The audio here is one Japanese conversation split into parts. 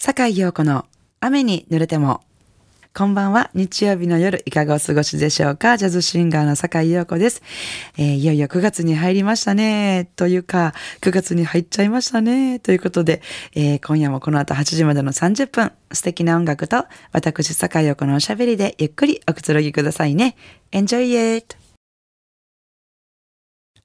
坂井陽子の雨に濡れても。こんばんは。日曜日の夜、いかがお過ごしでしょうかジャズシンガーの坂井陽子です、えー、いよいよ9月に入りましたね。というか、9月に入っちゃいましたね。ということで、えー、今夜もこの後8時までの30分、素敵な音楽と、私、坂井陽子のおしゃべりでゆっくりおくつろぎくださいね。Enjoy it!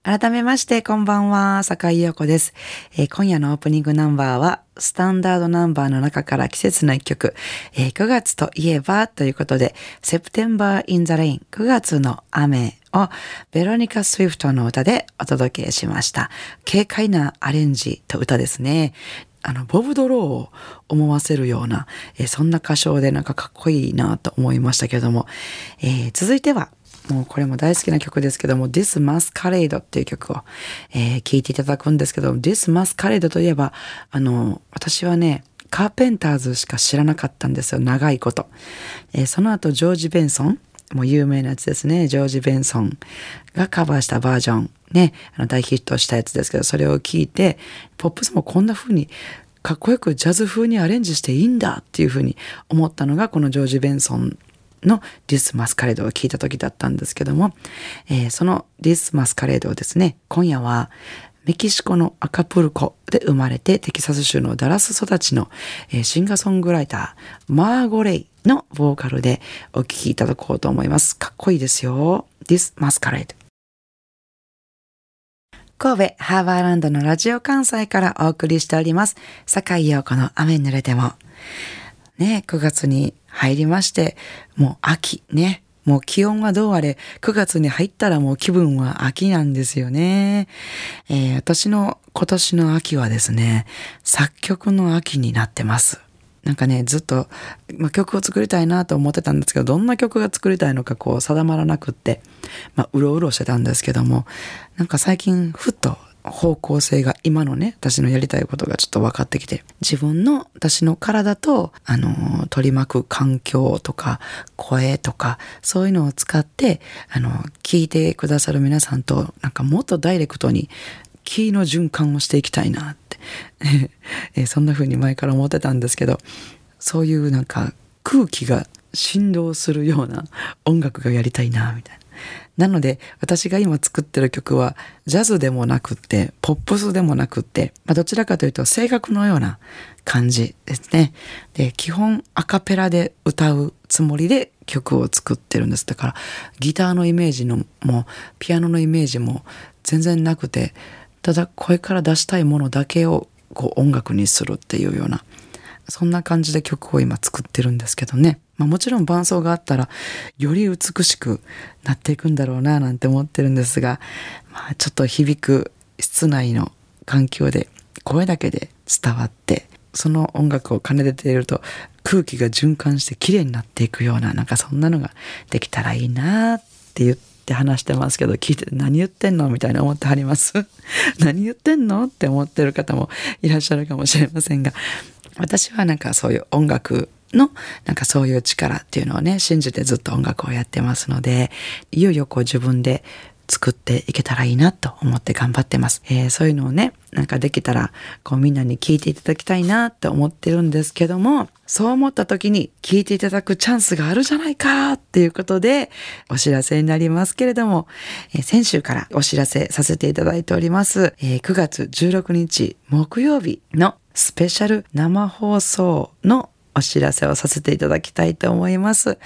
改めまして、こんばんは、坂井陽子です、えー、今夜のオープニングナンバーは、スタンダードナンバーの中から季節の一曲、えー、9月といえばということで、September in the Rain、9月の雨をベロニカ・スウィフトの歌でお届けしました。軽快なアレンジと歌ですね。あの、ボブ・ドローを思わせるような、えー、そんな歌唱でなんかかっこいいなと思いましたけども、えー、続いては、もうこれも大好きな曲ですけども、This Masquerade っていう曲を、えー、聴いていただくんですけど、This Masquerade といえば、あの、私はね、カーペンターズしか知らなかったんですよ、長いこと。えー、その後、ジョージ・ベンソン、もう有名なやつですね、ジョージ・ベンソンがカバーしたバージョン、ね、あの大ヒットしたやつですけど、それを聞いて、ポップスもこんな風にかっこよくジャズ風にアレンジしていいんだっていう風に思ったのが、このジョージ・ベンソンのディス・マスカレードを聞いた時だったんですけども、えー、そのディス・マスカレードをですね、今夜はメキシコのアカプルコで生まれてテキサス州のダラス育ちの、えー、シンガーソングライター、マーゴレイのボーカルでお聴きいただこうと思います。かっこいいですよ。This Masquerade。神戸ハーバーランドのラジオ関西からお送りしております。坂井陽子の雨濡れても。ね、9月に入りまして、もう秋ね。もう気温はどうあれ、9月に入ったらもう気分は秋なんですよね。えー、私の今年の秋はですね、作曲の秋になってます。なんかね、ずっと、ま、曲を作りたいなと思ってたんですけど、どんな曲が作りたいのかこう定まらなくって、ま、うろうろしてたんですけども、なんか最近ふっと方向性が今のね、私のやりたいことがちょっと分かってきて、自分の私の体と、あの、取り巻く環境とか、声とか、そういうのを使って、あの、聞いてくださる皆さんと、なんかもっとダイレクトに、気の循環をしていきたいなって えそんな風に前から思ってたんですけど、そういうなんか空気が振動するような音楽がやりたいな、みたいな。なので私が今作ってる曲はジャズでもなくってポップスでもなくって、まあ、どちらかというと声楽のような感じですね。で基本アカペラで歌うつもりで曲を作ってるんです。だからギターのイメージのもピアノのイメージも全然なくてただ声から出したいものだけをこう音楽にするっていうようなそんな感じで曲を今作ってるんですけどね。まあ、もちろん伴奏があったらより美しくなっていくんだろうななんて思ってるんですが、まあ、ちょっと響く室内の環境で声だけで伝わってその音楽を奏でていると空気が循環して綺麗になっていくようななんかそんなのができたらいいなって言って話してますけど聞いて何言ってんのみたいな思ってはります 何言ってんのって思ってる方もいらっしゃるかもしれませんが私はなんかそういう音楽のなんかそういう力っていうのをね信じてずっと音楽をやってますのでいよいよこう自分で作っていけたらいいなと思って頑張ってます。えー、そういうのをね、なんかできたら、こうみんなに聞いていただきたいなって思ってるんですけども、そう思った時に聞いていただくチャンスがあるじゃないかっていうことで、お知らせになりますけれども、えー、先週からお知らせさせていただいております、えー、9月16日木曜日のスペシャル生放送のお知らせをさせていただきたいと思います。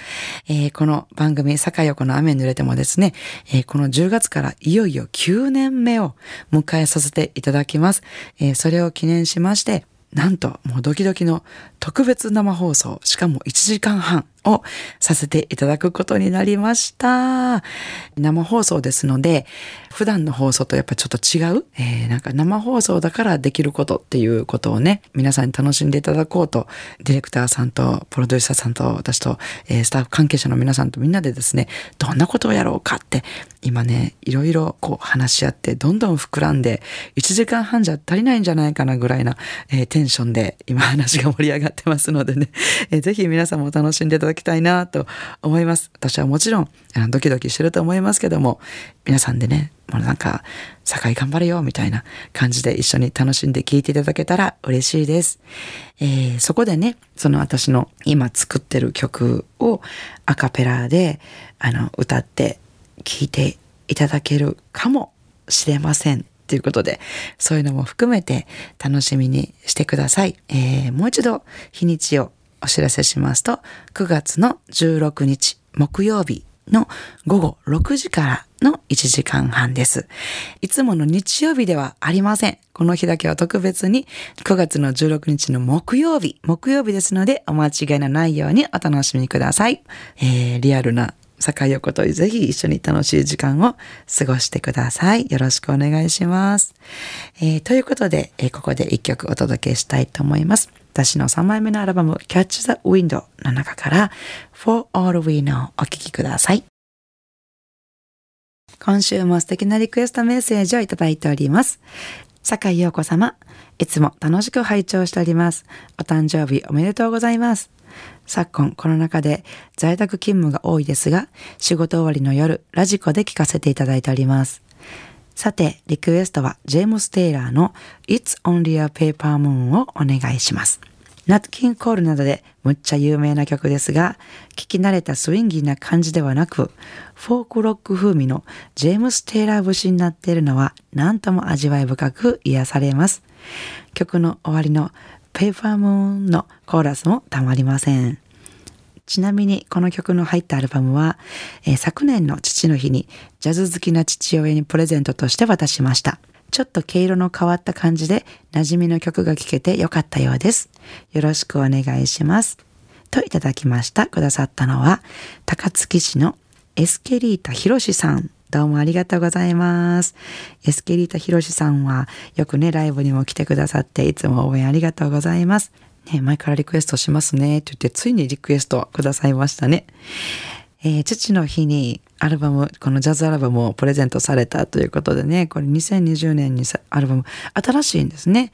えー、この番組、坂横の雨濡れてもですね、えー、この10月からいよいよ9年目を迎えさせていただきます。えー、それを記念しまして、なんともうドキドキの特別生放送、しかも1時間半をさせていただくことになりました。生放送ですので、普段の放送とやっぱちょっと違う、えー、なんか生放送だからできることっていうことをね、皆さんに楽しんでいただこうと、ディレクターさんとプロデューサーさんと私と、えー、スタッフ関係者の皆さんとみんなでですね、どんなことをやろうかって、今ね、いろいろこう話し合って、どんどん膨らんで、1時間半じゃ足りないんじゃないかなぐらいな、えー、テンションで今話が盛り上がってますのでね、えぜひ皆さんも楽しんでいただだきたいなと思います。私はもちろんあのドキドキしてると思いますけども、皆さんでね、もうなんか、酒井頑張れよみたいな感じで一緒に楽しんで聴いていただけたら嬉しいです。えー、そこでね、その私の今作ってる曲をアカペラであの歌って聴いていただけるかもしれません。ということで、そういうのも含めて楽しみにしてください。えー、もう一度日にちをお知らせしますと、9月の16日木曜日の午後6時からの1時間半です。いつもの日曜日ではありません。この日だけは特別に9月の16日の木曜日、木曜日ですのでお間違いのないようにお楽しみください。えー、リアルな坂横とぜひ一緒に楽しい時間を過ごしてください。よろしくお願いします。えー、ということで、えー、ここで一曲お届けしたいと思います。私の3枚目のアルバム Catch the Window の中から For All We Know お聴きください。今週も素敵なリクエストメッセージをいただいております。坂井陽子様、いつも楽しく拝聴しております。お誕生日おめでとうございます。昨今コロナ禍で在宅勤務が多いですが、仕事終わりの夜、ラジコで聞かせていただいております。さて、リクエストはジェームス・テイラーの It's Only a Paper Moon をお願いします。ナット・キン・コールなどでむっちゃ有名な曲ですが、聞き慣れたスインギーな感じではなく、フォークロック風味のジェームス・テイラー節になっているのは何とも味わい深く癒されます。曲の終わりのペーパームーンのコーラスもたまりません。ちなみにこの曲の入ったアルバムは、えー、昨年の父の日にジャズ好きな父親にプレゼントとして渡しました。ちょっと毛色の変わった感じで馴染みの曲が聴けてよかったようです。よろしくお願いします。といただきました。くださったのは、高槻市のエスケリータひろしさんどうもありがとうございます。エスケリータヒロシさんはよくね、ライブにも来てくださっていつも応援ありがとうございます。ね、前からリクエストしますねって言ってついにリクエストくださいましたね。えー、父の日にアルバム、このジャズアルバムをプレゼントされたということでね、これ2020年にアルバム、新しいんですね。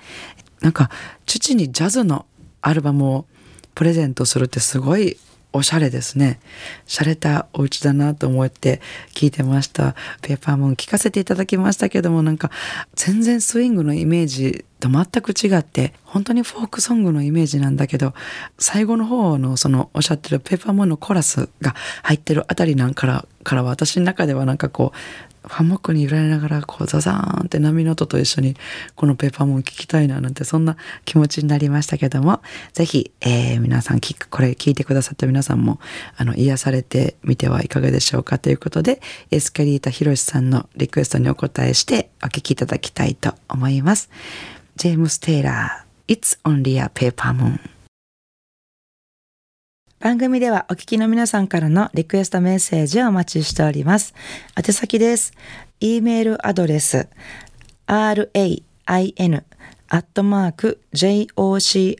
なんか、父にジャズのアルバムをプレゼントするってすごいおしゃれですね。洒落たお家だなと思って聞いてました。ペーパーモン聞かせていただきましたけどもなんか全然スイングのイメージと全く違って本当にフォークソングのイメージなんだけど最後の方のそのおっしゃってるペーパーモンのコラスが入ってるあたりなんからから私の中ではなんかこうハンモックに揺られながらこうザザーンって波の音と一緒にこのペーパーも聞きたいななんてそんな気持ちになりましたけどもぜひ、えー、皆さんこれ聞いてくださった皆さんもあの癒されてみてはいかがでしょうかということでエスカリータヒロシさんのリクエストにお答えしてお聞きいただきたいと思います。ジェームス・テイラー It's Only a Paper Moon 番組ではお聞きの皆さんからのリクエストメッセージをお待ちしております。宛先です。e メールアドレス rain アットマーク jocr.jp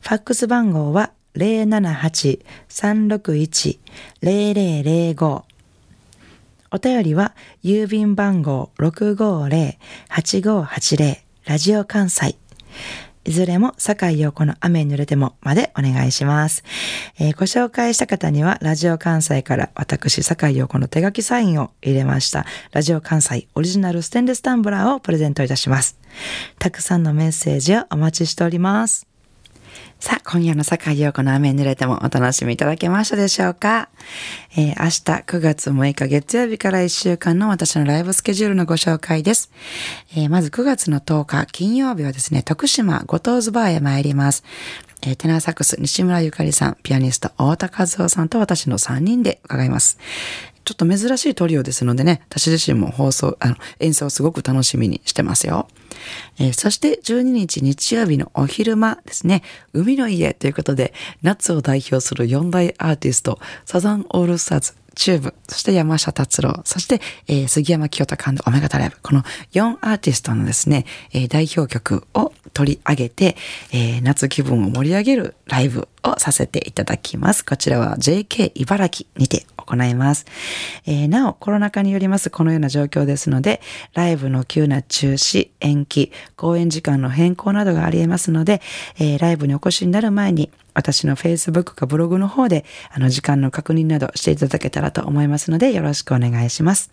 ファックス番号は078-361-0005お便りは郵便番号650-8580ラジオ関西いずれも、坂井陽子の雨に濡れてもまでお願いします。えー、ご紹介した方には、ラジオ関西から私、坂井陽子の手書きサインを入れました、ラジオ関西オリジナルステンレスタンブラーをプレゼントいたします。たくさんのメッセージをお待ちしております。さあ、今夜の坂井陽子の雨濡れてもお楽しみいただけましたでしょうか、えー、明日9月6日月曜日から1週間の私のライブスケジュールのご紹介です。えー、まず9月の10日金曜日はですね、徳島五島ズバーへ参ります。えー、テナーサックス西村ゆかりさん、ピアニスト大田和夫さんと私の3人で伺います。ちょっと珍しいトリオですのでね、私自身も放送、あの、演奏をすごく楽しみにしてますよ。えー、そして12日日曜日のお昼間ですね、海の家ということで、夏を代表する4大アーティスト、サザンオールスターズ、チューブ、そして山下達郎、そして、えー、杉山清貴オメガトライブ。この4アーティストのですね、えー、代表曲を取り上げて、えー、夏気分を盛り上げるライブをさせていただきます。こちらは JK 茨城にて行います。えー、なお、コロナ禍によりますこのような状況ですので、ライブの急な中止、延期、公演時間の変更などがあり得ますので、えー、ライブにお越しになる前に、私の Facebook かブログの方で、あの、時間の確認などしていただけたらと思いますので、よろしくお願いします。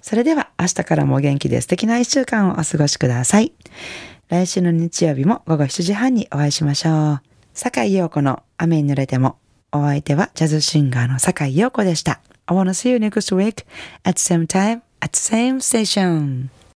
それでは、明日からも元気で素敵な一週間をお過ごしください。来週の日曜日も午後7時半にお会いしましょう。坂井陽子の雨に濡れても。お相手はジャズシンガーの坂井陽子でした。I wanna see you next week at same time at same station.